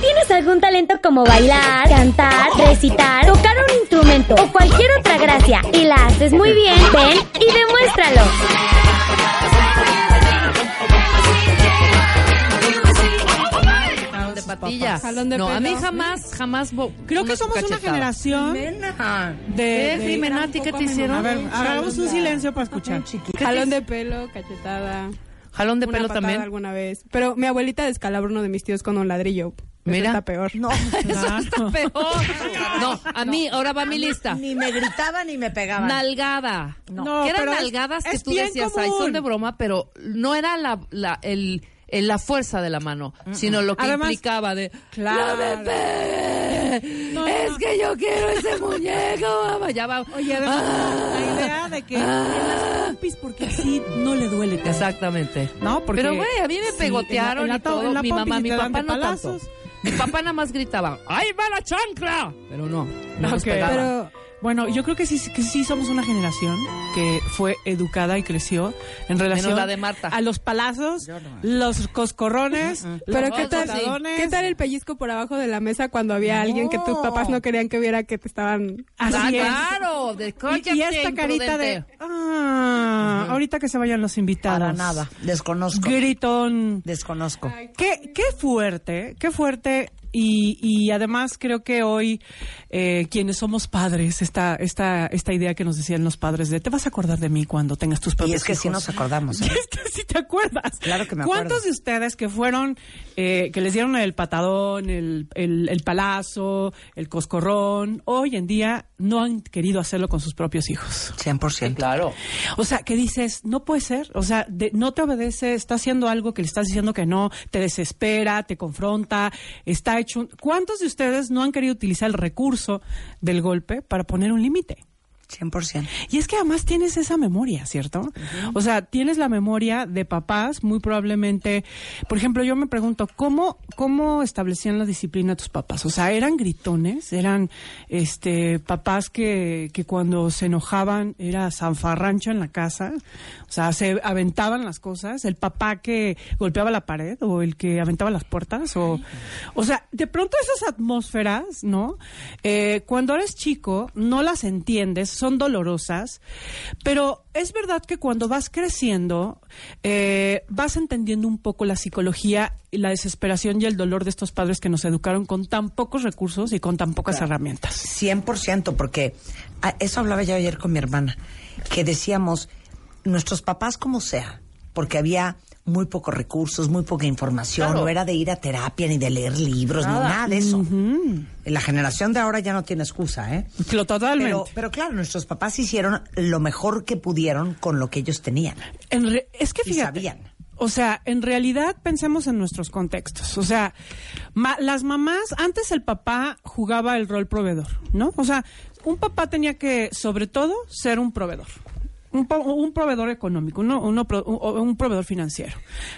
tienes algún talento como bailar, cantar, recitar, tocar un instrumento o cualquier otra gracia y la haces muy bien, ven y demuéstralo. de patilla. Jalón de no, a mí pelo. jamás, jamás. Creo que somos una generación de, ¿Qué, de- Jimena, qué te hicieron? A ver, hagamos un silencio para escuchar. Jalón de pelo, cachetada. Jalón de una pelo patada también. alguna vez. Pero mi abuelita descalabró uno de mis tíos con un ladrillo. Eso Mira. está peor. No, Eso está peor. No, a mí, ahora va mi lista. ni me gritaba ni me pegaban. Nalgada. No, que eran pero es- nalgadas que tú decías, ay, son de broma, pero no era la, la, el, el- la fuerza de la mano, sino lo que Además- implicaba de, Claro. ¡La bebé! es que yo quiero ese muñeco, mamá. Ya va. Oye, además, Ah. la idea de que en las pompis, porque así no le duele tanto. Exactamente. No, porque Pero, güey, a mí me sí, pegotearon en la- en la y to- todo. en la mi mamá, mi papá no tanto. Mi papá nada más gritaba, ¡ahí va la chancla! Pero no, no nos Ok, pegaba. Pero Bueno, yo creo que sí, que sí somos una generación que fue educada y creció en relación la de Marta. a los palazos, los coscorrones, Pero los ¿qué tal. ¿qué tal el pellizco por abajo de la mesa cuando había alguien que tus papás no querían que viera que te estaban Así Ah, es. claro, de Y, y esta carita de ah, ahorita que se vayan los invitados. Para nada. Desconozco. Gritón. Desconozco. Qué, qué fuerte, qué fuerte. Y, y además creo que hoy eh, quienes somos padres, esta, esta, esta idea que nos decían los padres de te vas a acordar de mí cuando tengas tus Y propios es que sí hijos". nos acordamos. Y ¿eh? es que sí te acuerdas. Claro que me ¿Cuántos acuerdo. de ustedes que fueron, eh, que les dieron el patadón, el, el, el palazo, el coscorrón, hoy en día no han querido hacerlo con sus propios hijos? 100%. Claro. O sea, que dices, no puede ser, o sea, de- no te obedece, está haciendo algo que le estás diciendo que no, te desespera, te confronta, está hecho... un- ¿Cuántos de ustedes no han querido utilizar el recurso del golpe para poner un límite? 100%. Y es que además tienes esa memoria, ¿cierto? O sea, tienes la memoria de papás, muy probablemente. Por ejemplo, yo me pregunto, ¿cómo, cómo establecían la disciplina tus papás? O sea, ¿eran gritones? ¿Eran este papás que, que cuando se enojaban era zanfarrancho en la casa? O sea, se aventaban las cosas. ¿El papá que golpeaba la pared o el que aventaba las puertas? O, o sea, de pronto esas atmósferas, ¿no? Eh, cuando eres chico, no las entiendes, son dolorosas, pero es verdad que cuando vas creciendo, eh, vas entendiendo un poco la psicología y la desesperación y el dolor de estos padres que nos educaron con tan pocos recursos y con tan pocas herramientas. 100%, porque ah, eso hablaba yo ayer con mi hermana, que decíamos, nuestros papás como sea, porque había muy pocos recursos, muy poca información, Claro. no era de ir a terapia, ni de leer libros, ni nada de eso. La generación de ahora ya no tiene excusa, ¿eh? Lo totalmente. Pero, pero claro, nuestros papás hicieron lo mejor que pudieron con lo que ellos tenían. En re- es que Y fíjate. sabían. O sea, en realidad pensemos en nuestros contextos. O sea, ma- las mamás, antes el papá jugaba el rol proveedor, ¿no? O sea, un papá tenía que, sobre todo, ser un proveedor. Un, un proveedor económico, uno- uno un, proveedor financiero.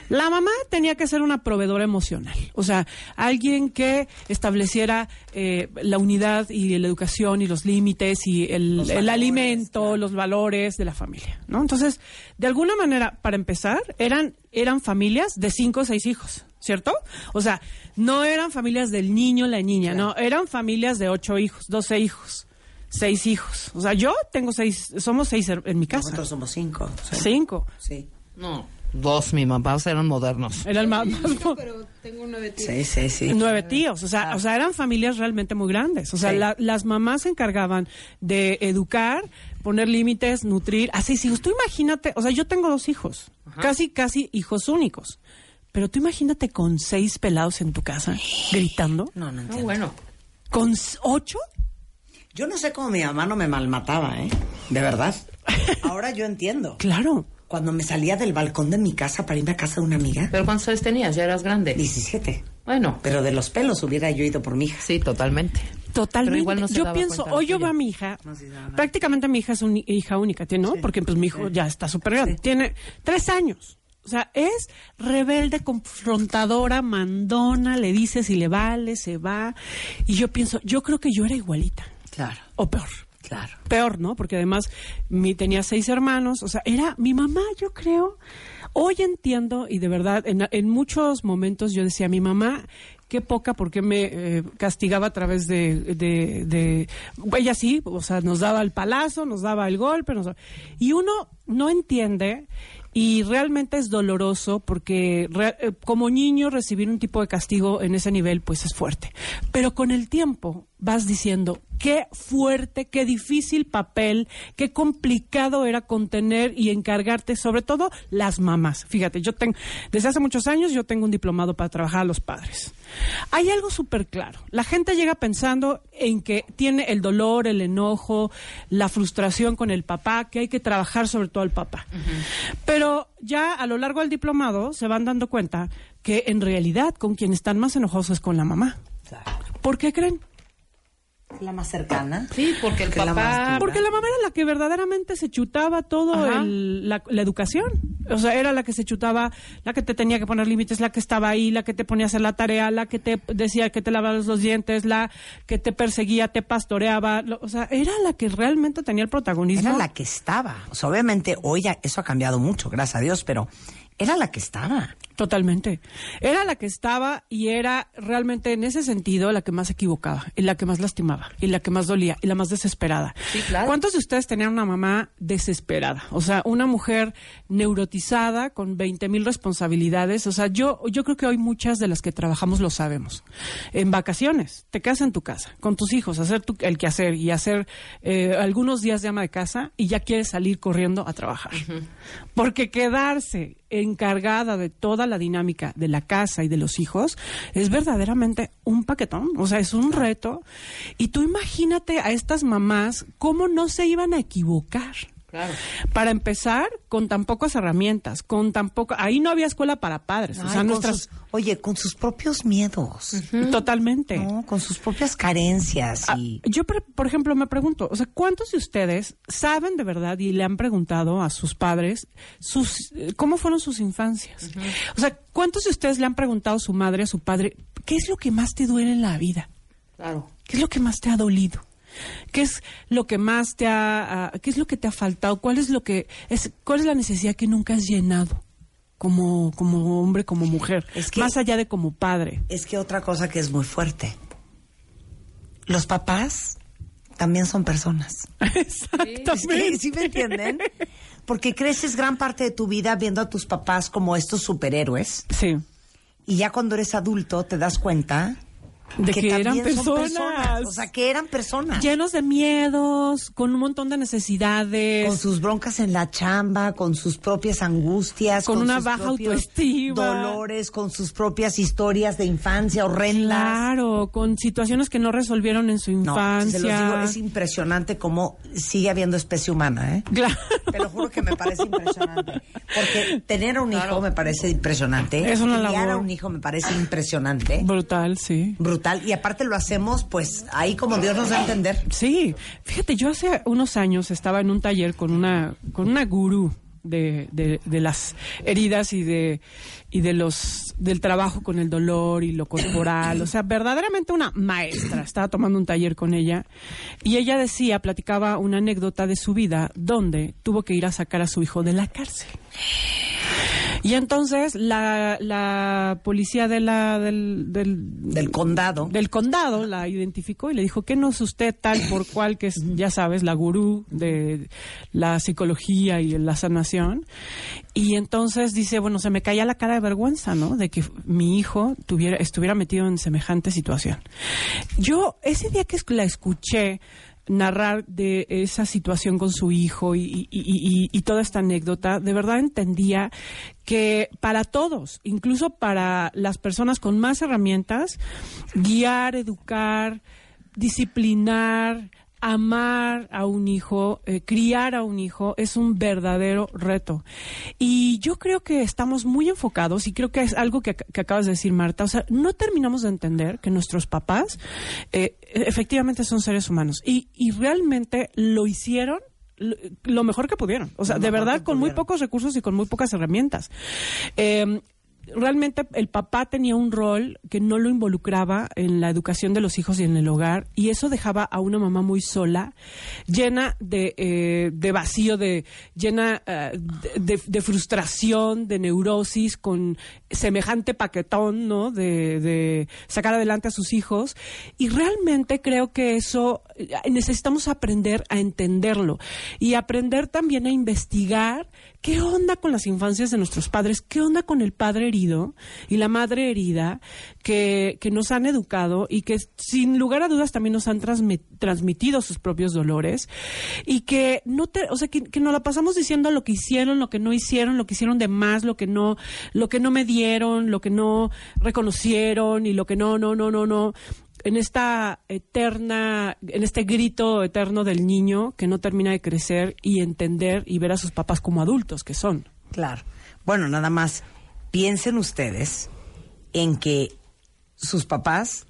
La mamá tenía que ser una proveedora emocional, o sea, alguien que estableciera eh, la unidad y la educación y los límites y el, el alimento, los valores de la familia, ¿no? Entonces, de alguna manera, para empezar, eran, eran familias de cinco o seis hijos, ¿cierto? O sea, no eran familias del niño, la niña, no, eran familias de ocho hijos, doce hijos, seis hijos. O sea, yo tengo seis, somos seis en mi casa. Nosotros somos cinco. sí. Cinco. Sí. No, dos, mi papás eran modernos. Era el más, Pero tengo nueve tíos. Sí, sí, sí. nueve tíos, o sea, o sea, eran familias realmente muy grandes. O sea, Sí. la- las mamás se encargaban de educar, poner límites, nutrir. Así, hijos. Tú imagínate, o sea, yo tengo dos hijos, casi, casi hijos únicos. Pero tú imagínate con seis pelados en tu casa, gritando. No, no Ah, entiendo. bueno. ¿Con ocho? Yo no sé cómo mi mamá no me malmataba, ¿eh? De verdad. Ahora yo entiendo. Claro. Cuando me salía del balcón de mi casa para irme a casa de una amiga, ¿Pero cuántos años tenías? ¿Ya eras grande? 17. Bueno, Pero de los pelos hubiera yo ido por mi hija. sí, totalmente. Totalmente. Pero igual no se yo daba pienso, hoy yo veo a mi hija, No nada. prácticamente mi hija es una hija única, ¿tiene? ¿no? Porque pues mi hijo ya está súper grande. Tiene tres años. O sea, es rebelde, confrontadora, mandona, le dice si le vale, se va. Y yo pienso, yo creo que yo era igualita. Claro, O peor. claro. Peor, ¿no? Porque además mi, tenía seis hermanos, o sea, era mi mamá, yo creo. Hoy entiendo, y de verdad, en, en muchos momentos yo decía, mi mamá, qué poca, porque me eh, castigaba a través de, de, de- Ella sí, o sea, nos daba el palazo, nos daba el golpe, nos y uno no entiende. Y realmente es doloroso porque re- eh, como niño recibir un tipo de castigo en ese nivel pues es fuerte. Pero con el tiempo vas diciendo qué fuerte, qué difícil papel, qué complicado era contener y encargarte, sobre todo las mamás. Fíjate, yo tengo, desde hace muchos años yo tengo un diplomado para trabajar a los padres. Hay algo súper claro. La gente llega pensando en que tiene el dolor, el enojo, la frustración con el papá, que hay que trabajar sobre todo al papá. Pero ya a lo largo del diplomado se van dando cuenta que en realidad con quien están más enojosos es con la mamá. ¿Por qué creen? La más cercana. Sí, porque el Que la papá... más dura. Porque la mamá era la que verdaderamente se chutaba todo el- la, la educación. O sea, era la que se chutaba, la que te tenía que poner límites, la que estaba ahí, la que te ponía a hacer la tarea, la que te decía que te lavabas los dientes, la que te perseguía, te pastoreaba. lo- o sea, era la que realmente tenía el protagonismo. Era la que estaba. O sea, obviamente hoy ya eso ha cambiado mucho, gracias a Dios, pero era la que estaba. Totalmente. Era la que estaba y era realmente en ese sentido la que más equivocaba, y la que más lastimaba, y la que más dolía, y la más desesperada. Sí, claro. ¿Cuántos de ustedes tenían una mamá desesperada? O sea, una mujer neurotizada con 20 mil responsabilidades. O sea, yo, yo creo que hoy muchas de las que trabajamos lo sabemos. En vacaciones, te quedas en tu casa con tus hijos, hacer tu- el quehacer y hacer eh, algunos días de ama de casa y ya quieres salir corriendo a trabajar. Porque quedarse encargada de toda la dinámica de la casa y de los hijos es verdaderamente un paquetón, o sea, es un reto. Y tú imagínate a estas mamás cómo no se iban a equivocar. Claro. Para empezar, con tan pocas herramientas, con tan poco... Ahí no había escuela para padres, o Ay, sea, con nuestras... sus- oye, con sus propios miedos, Totalmente. ¿no? Con sus propias carencias Ah, y... yo, por ejemplo, me pregunto, o sea, ¿cuántos de ustedes saben de verdad y le han preguntado a sus padres sus, eh, cómo fueron sus infancias? O sea, ¿cuántos de ustedes le han preguntado a su madre, a su padre, qué es lo que más te duele en la vida? Claro. ¿Qué es lo que más te ha dolido? ¿Qué es lo que más te ha, ah, qué es lo que te ha faltado? ¿Cuál es lo que es, cuál es la necesidad que nunca has llenado como, como hombre, como mujer? Es que- más allá de como padre. Es que otra cosa que es muy fuerte. Los papás también son personas. Exactamente. ¿Sí me entienden? Porque creces gran parte de tu vida viendo a tus papás como estos superhéroes. Sí. Y ya cuando eres adulto te das cuenta De que eran personas. O sea, que eran personas. llenos de miedos, con un montón de necesidades. Con sus broncas en la chamba, con sus propias angustias, Con una sus baja autoestima. dolores, con sus propias historias de infancia horrendas. Claro, con situaciones que no resolvieron en su No, infancia. se los digo, es impresionante cómo sigue habiendo especie humana, ¿eh? Claro. Te lo juro que me parece impresionante. Porque tener un hijo me parece impresionante. Es una Criar a un hijo me parece impresionante. Brutal, sí. Brutal. Y aparte lo hacemos, pues, ahí como Dios nos da a entender. Sí, fíjate, yo hace unos años estaba en un taller con una, con una gurú de, de, de las heridas y de, y de los, del trabajo con el dolor y lo corporal. O sea, verdaderamente una maestra. Estaba tomando un taller con ella y ella decía, platicaba una anécdota de su vida donde tuvo que ir a sacar a su hijo de la cárcel. Y entonces la, la policía de la, del, del, Del condado. del condado la identificó y le dijo que no es usted tal por cual que es ya sabes la gurú de la psicología y la sanación y entonces dice bueno se me caía la cara de vergüenza no de que mi hijo tuviera estuviera metido en semejante situación yo ese día que la escuché narrar de esa situación con su hijo y, toda esta anécdota, de verdad entendía que para todos, incluso para las personas con más herramientas, guiar, educar, disciplinar, amar a un hijo, eh, criar a un hijo, es un verdadero reto. Y yo creo que estamos muy enfocados, y creo que es algo que, que acabas de decir, Marta, o sea, no terminamos de entender que nuestros papás eh, efectivamente son seres humanos. Y, y realmente lo hicieron lo- mejor que pudieron. O sea, Lo de verdad, con muy pocos recursos y con muy pocas herramientas. Eh, realmente el papá tenía un rol que no lo involucraba en la educación de los hijos y en el hogar y eso dejaba a una mamá muy sola, llena de, eh, de vacío, de llena eh, de, frustración, de neurosis, con semejante paquetón, ¿no? De, de sacar adelante a sus hijos y realmente creo que eso eh, necesitamos aprender a entenderlo y aprender también a investigar qué onda con las infancias de nuestros padres, qué onda con el padre herido y la madre herida que, que nos han educado y que sin lugar a dudas también nos han transmi- transmitido sus propios dolores y que no te, o sea, que, que nos la pasamos diciendo lo que hicieron, lo que no hicieron, lo que hicieron de más, lo que no, lo que no me dieron, lo que no reconocieron y lo que no, no, no, no, no en esta eterna, en este grito eterno del niño que no termina de crecer y entender y ver a sus papás como adultos que son. Claro. Bueno, nada más piensen ustedes en que sus papás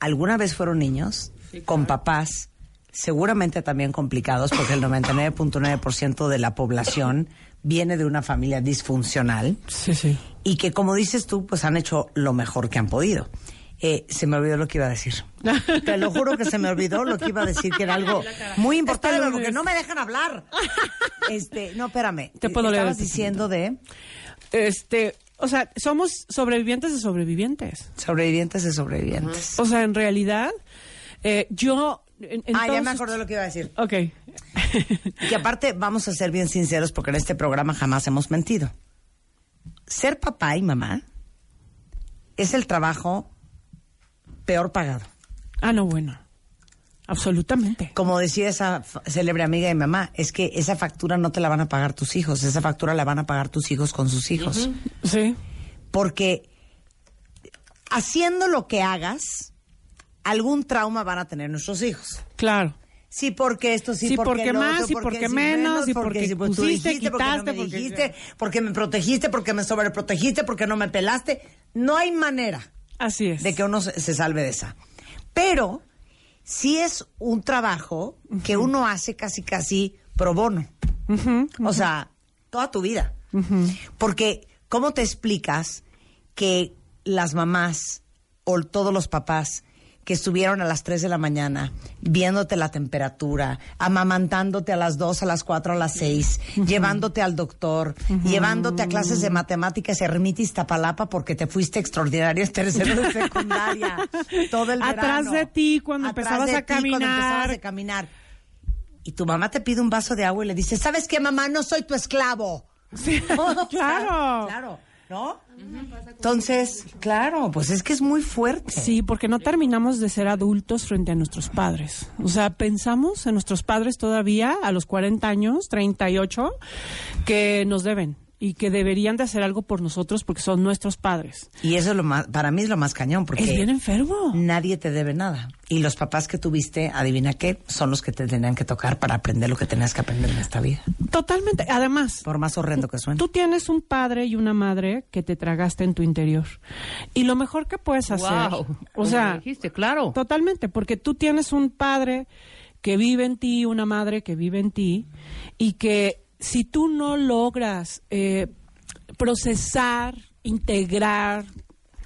alguna vez fueron niños con papás seguramente también complicados porque el 99.9% de la población viene de una familia disfuncional Sí, sí. y que como dices tú pues han hecho lo mejor que han podido. Eh, se me olvidó lo que iba a decir. Te lo juro que se me olvidó lo que iba a decir, que era algo muy importante, porque no me dejan hablar. Este, no, espérame. Te puedo leer Estabas este diciendo de Este, o sea, somos sobrevivientes de sobrevivientes. sobrevivientes de sobrevivientes. O sea, en realidad, eh, yo... En, en ah, ya me acordé lo que iba a decir. Ok. Y aparte, vamos a ser bien sinceros porque en este programa jamás hemos mentido. Ser papá y mamá es el trabajo peor pagado. ah, no, bueno. Absolutamente. Como decía esa célebre amiga de mi mamá, es que esa factura no te la van a pagar tus hijos, esa factura la van a pagar tus hijos con sus hijos. Sí. Porque haciendo lo que hagas, algún trauma van a tener nuestros hijos. Claro. Sí, porque esto, sí, Sí, porque, porque lo más, otro, y porque menos, y porque si pues, tú pusiste, dijiste, porque no quitaste, me porque- dijiste, porque me protegiste, porque me sobreprotegiste, porque no me pelaste. No hay manera Así es. de que uno se, se salve de esa. Pero sí es un trabajo que uno hace casi, casi pro bono. O sea, toda tu vida. Porque, ¿cómo te explicas que las mamás o todos los papás que estuvieron a las 3 de la mañana viéndote la temperatura, amamantándote a las 2, a las 4, a las 6, llevándote al doctor, llevándote a clases de matemáticas Ermita Iztapalapa porque te fuiste extraordinario en tercero de secundaria, todo el Atrás verano. de ti cuando Atrás empezabas de a ti cuando caminar. empezabas a caminar. Y tu mamá te pide un vaso de agua y le dice, ¿sabes qué, mamá? No soy tu esclavo. Sí, O sea, claro. Claro, ¿no? Entonces, claro, pues es que es muy fuerte. Sí, porque no terminamos de ser adultos frente a nuestros padres. O sea, pensamos en nuestros padres todavía a los 40 años, 38, que nos deben y que deberían de hacer algo por nosotros porque son nuestros padres. Y eso es lo más, para mí es lo más cañón, porque Es bien enfermo. nadie te debe nada. Y los papás que tuviste, adivina qué, son los que te tenían que tocar para aprender lo que tenías que aprender en esta vida. Totalmente. Además, Por más horrendo que suene. tú tienes un padre y una madre que te tragaste en tu interior. Y lo mejor que puedes hacer, Wow. o Como sea, dijiste, claro. Totalmente, porque tú tienes un padre que vive en ti, una madre que vive en ti, y que si tú no logras eh, procesar, integrar,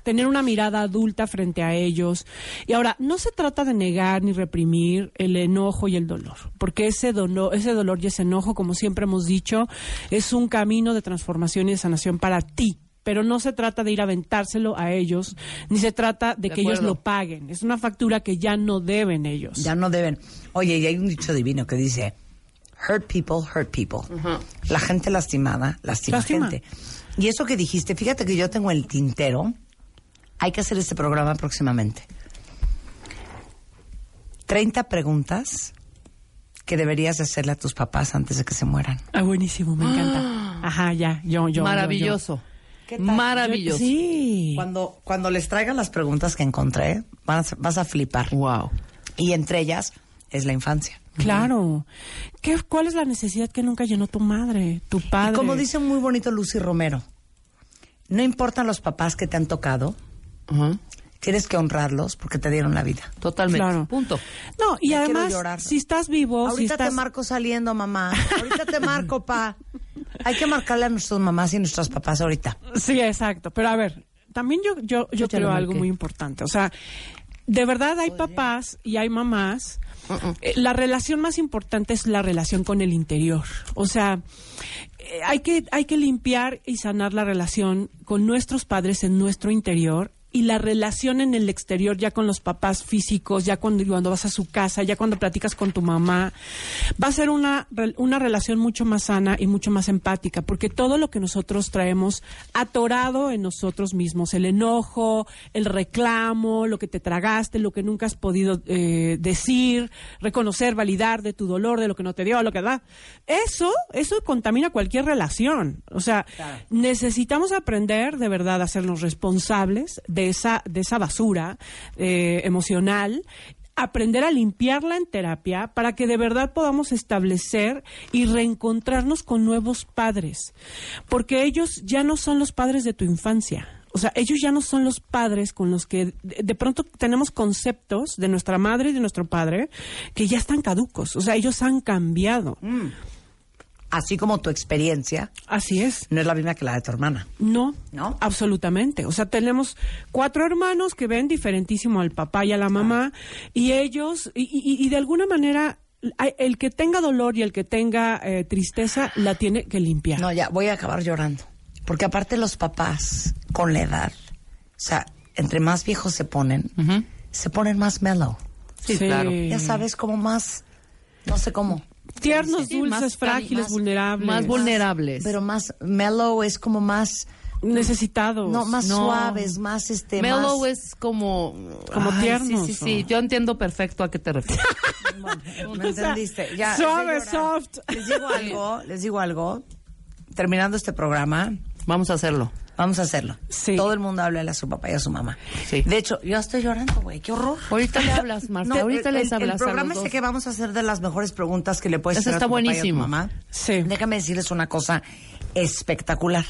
tener una mirada adulta frente a ellos. Y ahora, no se trata de negar ni reprimir el enojo y el dolor, porque ese dolor, ese dolor y ese enojo, como siempre hemos dicho, es un camino de transformación y de sanación para ti. Pero no se trata de ir a aventárselo a ellos, ni se trata de, De que ellos lo paguen. Es una factura que ya no deben ellos. Ya no deben. Oye, y hay un dicho divino que dice, hurt people, hurt people. La gente lastimada, lastima, Lastima. gente. Y eso que dijiste, fíjate que yo tengo el tintero. Hay que hacer este programa próximamente. 30 preguntas que deberías hacerle a tus papás antes de que se mueran. Ah, buenísimo, me encanta. Ajá, ya, yo, yo. yo, Maravilloso. ¿Qué tal? Maravilloso. Sí. Cuando, cuando les traigan las preguntas que encontré, vas, vas a flipar. Wow. Y entre ellas, es la infancia. Claro. ¿Qué, ¿Cuál es la necesidad que nunca llenó tu madre, tu padre? Y como dice muy bonito Lucy Romero, no importan los papás que te han tocado, Ajá. tienes que honrarlos porque te dieron la vida. Totalmente. Claro. Punto. No, y Ya además, si estás vivo, si Ahorita estás... te marco saliendo, mamá. Ahorita te marco, pa. Hay que marcarle a nuestras mamás y a nuestros papás ahorita. Sí, exacto. Pero a ver, también yo, yo, yo Yo creo algo muy importante. O sea, de verdad hay papás y hay mamás. Eh, La relación más importante es la relación con el interior. O sea, eh, hay que, hay que limpiar y sanar la relación con nuestros padres en nuestro interior y la relación en el exterior ya con los papás físicos, ya cuando, cuando vas a su casa, ya cuando platicas con tu mamá, va a ser una, una relación mucho más sana y mucho más empática, porque todo lo que nosotros traemos atorado en nosotros mismos, el enojo, el reclamo, lo que te tragaste, lo que nunca has podido eh, decir, reconocer, validar de tu dolor, de lo que no te dio, lo que da, eso, eso contamina cualquier relación. O sea, necesitamos aprender de verdad a hacernos responsables de esa, de esa basura eh, emocional aprender a limpiarla en terapia para que de verdad podamos establecer y reencontrarnos con nuevos padres, porque ellos ya no son los padres de tu infancia. O sea, ellos ya no son los padres con los que de, de pronto tenemos conceptos de nuestra madre y de nuestro padre que ya están caducos. O sea, ellos han cambiado. Así como tu experiencia Así es. no es la misma que la de tu hermana. No, ¿No? absolutamente. O sea, tenemos cuatro hermanos que ven diferentísimo al papá y a la mamá y ellos, y, y- y de alguna manera, el que tenga dolor y el que tenga eh, tristeza la tiene que limpiar. No, ya, voy a acabar llorando. Porque aparte los papás, con la edad, o sea, entre más viejos se ponen, se ponen más mellow. Sí, claro. Ya sabes, como más, no sé cómo. Tiernos, Sí, dulces, más frágiles, más- vulnerables. Más vulnerables. Pero más mellow es como más, necesitados. no, más No. suaves, más este, Mellow más... es como... Como Ay, tiernos, Sí, sí, sí. Yo entiendo perfecto a qué te refieres. ¿Me entendiste? Ya, Suave, soft. Les digo algo, les digo algo. Terminando este programa, Vamos a hacerlo. Vamos a hacerlo. Sí. Todo el mundo habla a su papá y a su mamá. Sí. De hecho, yo estoy llorando, güey. Qué horror. Ahorita le hablas, Marta. No, Ahorita el, les hablas El programa ese que vamos a hacer de las mejores preguntas que le puedes Ese hacer a está papá y a tu buenísimo. mamá. Sí. Déjame decirles una cosa espectacular.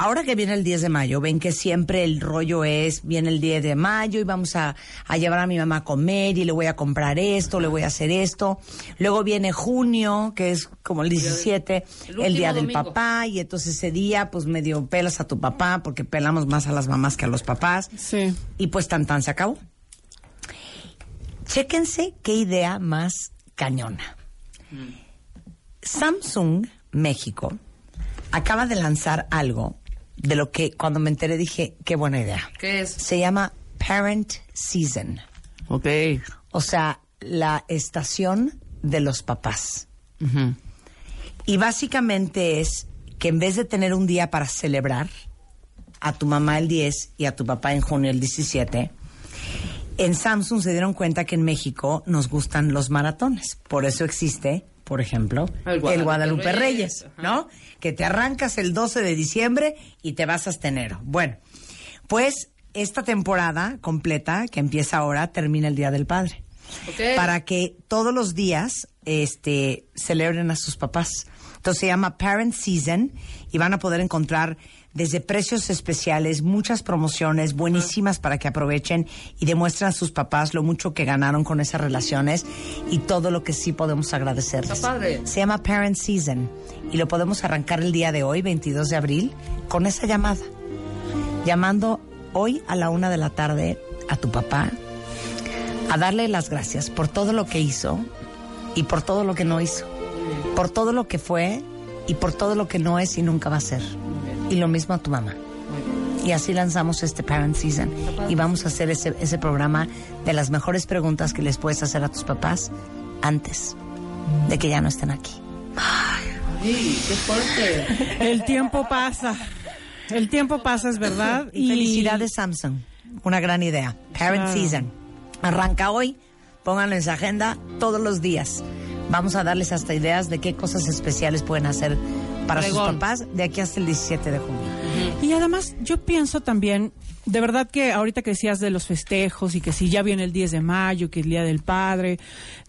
Ahora que viene el 10 de mayo, ven que siempre el rollo es, viene el 10 de mayo y vamos a, a llevar a mi mamá a comer y le voy a comprar esto, le voy a hacer esto. Luego viene junio, que es como el 17, el el, día del domingo. papá y entonces ese día pues medio pelas a tu papá porque pelamos más a las mamás que a los papás. Sí. Y pues tan tan se acabó. Chéquense qué idea más cañona. Samsung México acaba de lanzar algo de lo que cuando me enteré dije, qué buena idea. ¿Qué es? Se llama Parent Season. Ok. O sea, la estación de los papás. Y básicamente es que en vez de tener un día para celebrar a tu mamá el 10 y a tu papá en junio el 17, en Samsung se dieron cuenta que en México nos gustan los maratones. Por eso existe, por ejemplo, El el Guadalupe Reyes, Reyes. ¿no? Que te arrancas el 12 de diciembre y te vas hasta enero. Bueno, pues esta temporada completa, que empieza ahora, termina el Día del Padre Para que todos los días este, celebren a sus papás. Entonces se llama Parent Season y van a poder encontrar desde precios especiales, muchas promociones buenísimas para que aprovechen y demuestren a sus papás lo mucho que ganaron con esas relaciones y todo lo que sí podemos agradecerles. Padre. Se llama Parent Season y lo podemos arrancar el día de hoy, 22 de abril, con esa llamada. Llamando hoy a la una de la tarde a tu papá, a darle las gracias por todo lo que hizo y por todo lo que no hizo, por todo lo que fue y por todo lo que no es y nunca va a ser. Y lo mismo a tu mamá. Y así lanzamos este Parent Season y vamos a hacer ese, ese programa de las mejores preguntas que les puedes hacer a tus papás antes de que ya no estén aquí. Ay, qué fuerte. El tiempo pasa. El tiempo pasa, es verdad. Y felicidades Samsung, una gran idea. Parent Claro. Season. Arranca hoy, pónganlo en su agenda todos los días. Vamos a darles hasta ideas de qué cosas especiales pueden hacer para sus papás de aquí hasta el 17 de junio. Y además, yo pienso también, de verdad que ahorita que decías de los festejos y que si ya viene el 10 de mayo, que es el Día del Padre,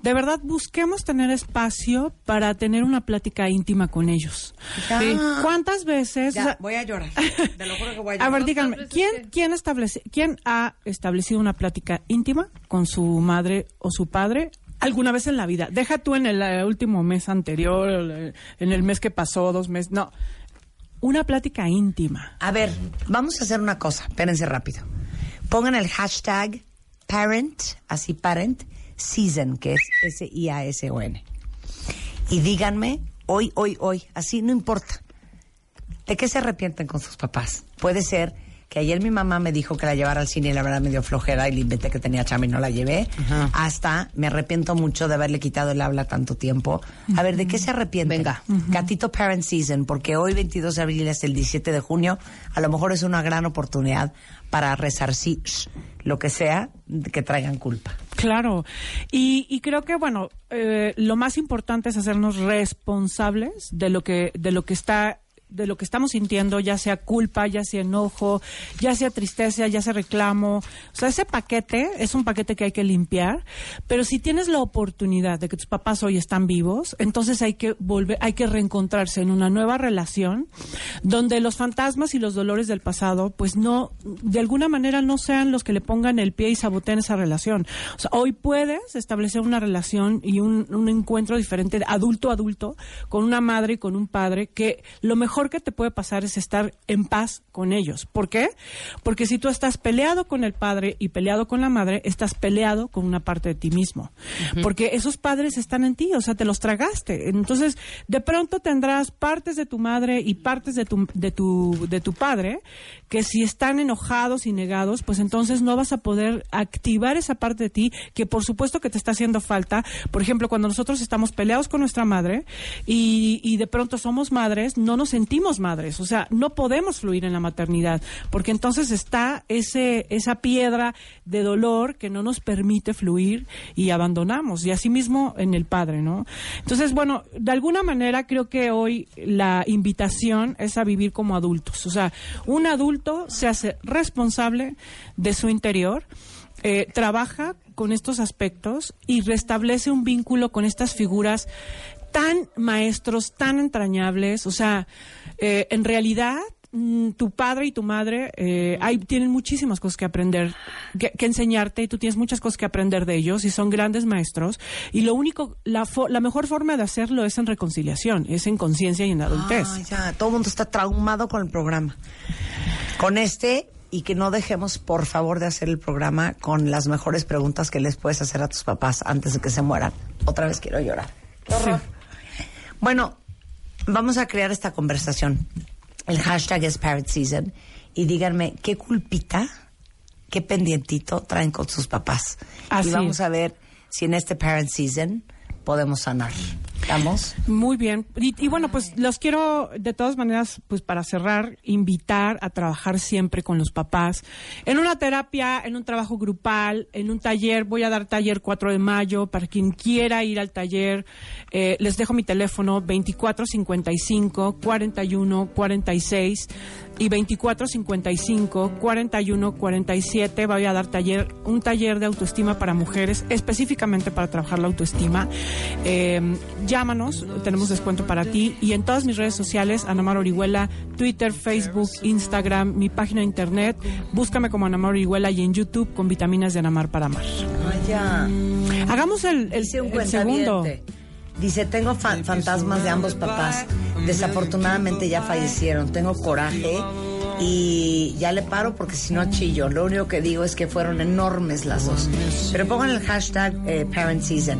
de verdad busquemos tener espacio para tener una plática íntima con ellos. Sí. ¿Cuántas veces? Ya, o sea, voy a llorar. Te lo juro que voy a a llorar. ver, díganme, ¿quién, quién, establece, ¿quién ha establecido una plática íntima con su madre o su padre alguna vez en la vida? Deja tú en el eh, último mes anterior, el, en el mes que pasó, dos meses. No, una plática íntima. A ver, vamos a hacer una cosa. Espérense rápido. Pongan el hashtag parent, así parent, season, que es S-I-A-S-O-N. Y díganme, hoy, hoy, hoy, así no importa. ¿De qué se arrepienten con sus papás? Puede ser que ayer mi mamá me dijo que la llevara al cine y la verdad me dio flojera y le inventé que tenía chama y no la llevé. Hasta me arrepiento mucho de haberle quitado el habla tanto tiempo. A ver, ¿de qué se arrepienten? Venga. Gatito Parent Season, porque hoy 22 de abril es el 17 de junio, a lo mejor es una gran oportunidad para resarcir lo que sea que traigan culpa. Claro, y, y creo que bueno, eh, lo más importante es hacernos responsables de lo que de lo que está de lo que estamos sintiendo, ya sea culpa, ya sea enojo, ya sea tristeza, ya sea reclamo. O sea, ese paquete es un paquete que hay que limpiar, pero si tienes la oportunidad de que tus papás hoy están vivos, entonces hay que volver, hay que reencontrarse en una nueva relación donde los fantasmas y los dolores del pasado, pues no, de alguna manera no sean los que le pongan el pie y saboteen esa relación. O sea, hoy puedes establecer una relación y un, un encuentro diferente, adulto a adulto, con una madre y con un padre, que lo mejor que te puede pasar es estar en paz con ellos. ¿Por qué? Porque si tú estás peleado con el padre y peleado con la madre, estás peleado con una parte de ti mismo. Porque esos padres están en ti, o sea, te los tragaste. Entonces, de pronto tendrás partes de tu madre y partes de tu, de tu, de tu padre que si están enojados y negados, pues entonces no vas a poder activar esa parte de ti que por supuesto que te está haciendo falta. Por ejemplo, cuando nosotros estamos peleados con nuestra madre y, y de pronto somos madres, no nos sentimos madres, o sea, no podemos fluir en la maternidad, porque entonces está ese, esa piedra de dolor que no nos permite fluir y abandonamos, y asimismo en el padre, ¿no? Entonces, bueno, de alguna manera creo que hoy la invitación es a vivir como adultos, o sea, un adulto se hace responsable de su interior, eh, trabaja con estos aspectos y restablece un vínculo con estas figuras tan maestros, tan entrañables. O sea, eh, en realidad mm, tu padre y tu madre eh, hay, tienen muchísimas cosas que aprender, que, que enseñarte y tú tienes muchas cosas que aprender de ellos y son grandes maestros. Y lo único, la, fo- la mejor forma de hacerlo es en reconciliación, es en conciencia y en adultez. Ay, ya, todo el mundo está traumado con el programa. Con este, y que no dejemos, por favor, de hacer el programa con las mejores preguntas que les puedes hacer a tus papás antes de que se mueran. Otra vez quiero llorar. Qué horror. Bueno, vamos a crear esta conversación. El hashtag es Parent Season. Y díganme, ¿qué culpita, qué pendientito traen con sus papás? Así y vamos es. a ver si en este Parent Season podemos sanar. ¿Estamos? Muy bien. Y, y bueno, pues los quiero, de todas maneras, pues para cerrar, invitar a trabajar siempre con los papás. En una terapia, en un trabajo grupal, en un taller. Voy a dar taller 4 de mayo para quien quiera ir al taller. eh, les dejo mi teléfono 2455 41 46 y 2455 41 47. Voy a dar taller, un taller de autoestima para mujeres, específicamente para trabajar la autoestima. Eh, llámanos, tenemos descuento para ti. Y en todas mis redes sociales, Anamar Orihuela, Twitter, Facebook, Instagram, mi página de internet. Búscame como Anamar Orihuela y en YouTube con vitaminas de Anamar para amar. Vaya. Hagamos el, el, un el segundo. Dice, tengo fa- fantasmas de ambos papás. Desafortunadamente ya fallecieron. Tengo coraje y ya le paro porque si no chillo. Lo único que digo es que fueron enormes las dos. Pero pongan el hashtag eh, Parent Season.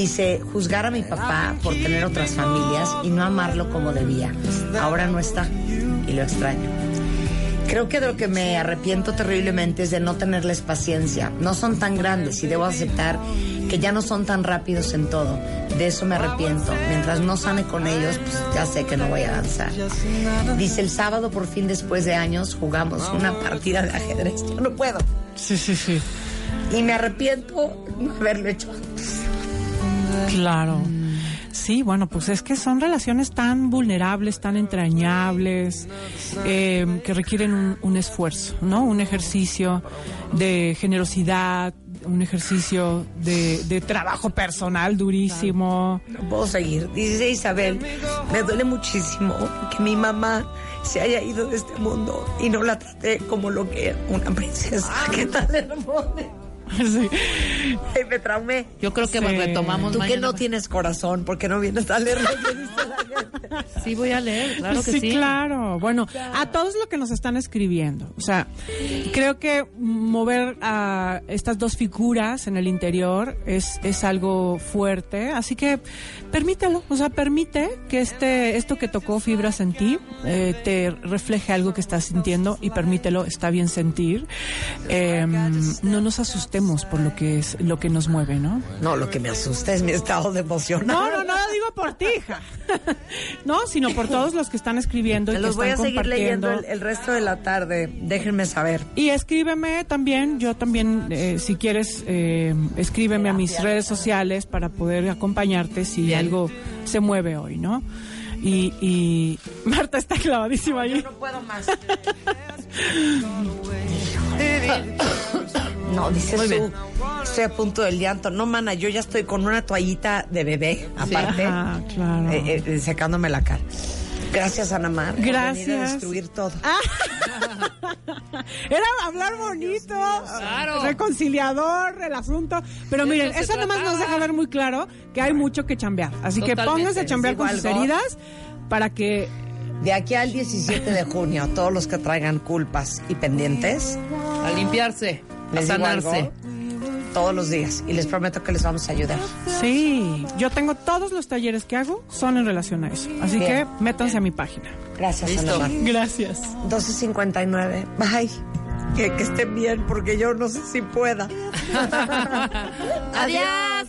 Dice, juzgar a mi papá por tener otras familias y no amarlo como debía. Ahora no está y lo extraño. Creo que de lo que me arrepiento terriblemente es de no tenerles paciencia. No son tan grandes y debo aceptar que ya no son tan rápidos en todo. De eso me arrepiento. Mientras no sane con ellos, pues ya sé que no voy a avanzar. Dice, el sábado por fin después de años jugamos una partida de ajedrez. Yo no puedo. Sí, sí, sí. Y me arrepiento no haberlo hecho antes. Claro. Sí, bueno, pues es que son relaciones tan vulnerables, tan entrañables, eh, que requieren un, un esfuerzo, ¿no? Un ejercicio de generosidad, un ejercicio de, de trabajo personal durísimo. No puedo seguir. Dice Isabel, me duele muchísimo que mi mamá se haya ido de este mundo y no la traté como lo que era una princesa. ¿Qué tal, hermosa? Sí. Ay, me traumé. Yo creo que Sí. retomamos Tú que mañana. no tienes corazón, ¿por qué no vienes a leer lo que dice la gente? Sí, voy a leer, claro que sí. claro. Bueno, a todos los que nos están escribiendo. O sea, creo que mover a estas dos figuras en el interior es, es algo fuerte. Así que permítelo. O sea, permite que este, esto que tocó fibras en ti eh, te refleje algo que estás sintiendo y permítelo. Está bien sentir. Eh, no nos asustemos por lo que es lo que nos mueve, ¿no? No, lo que me asusta es mi estado de emoción. No, no, no lo digo por ti, hija. no, sino por todos los que están escribiendo y Te que los voy a están seguir leyendo compartiendo. el, el resto de la tarde. Déjenme saber. Y escríbeme también, yo también, eh, si quieres, eh, escríbeme a mis redes sociales para poder acompañarte si Bien. algo se mueve hoy, ¿no? Y, y Marta está clavadísima ahí. No puedo más. No, dice Muy su, bien. estoy a punto del llanto. No, mana, yo ya estoy con una toallita de bebé, aparte, Ajá, claro. eh, eh, secándome la cara. Gracias, Ana Mar. por venir a Gracias. Ah, destruir todo. Era hablar bonito, Claro. reconciliador el asunto. Pero De miren, eso eso nomás nos deja ver muy claro que hay mucho que chambear. Así que pónganse a chambear con sus heridas para que De aquí al 17 de junio, todos los que traigan culpas y pendientes, A limpiarse, les digo sanarse. algo, todos los días. Y les prometo que les vamos a ayudar. Sí, yo tengo todos los talleres que hago son en relación a eso. Así Bien. que métanse a mi página. Gracias, Listo. Gracias. 12.59. Bye. Que, que estén bien, porque yo no sé si pueda. Adiós.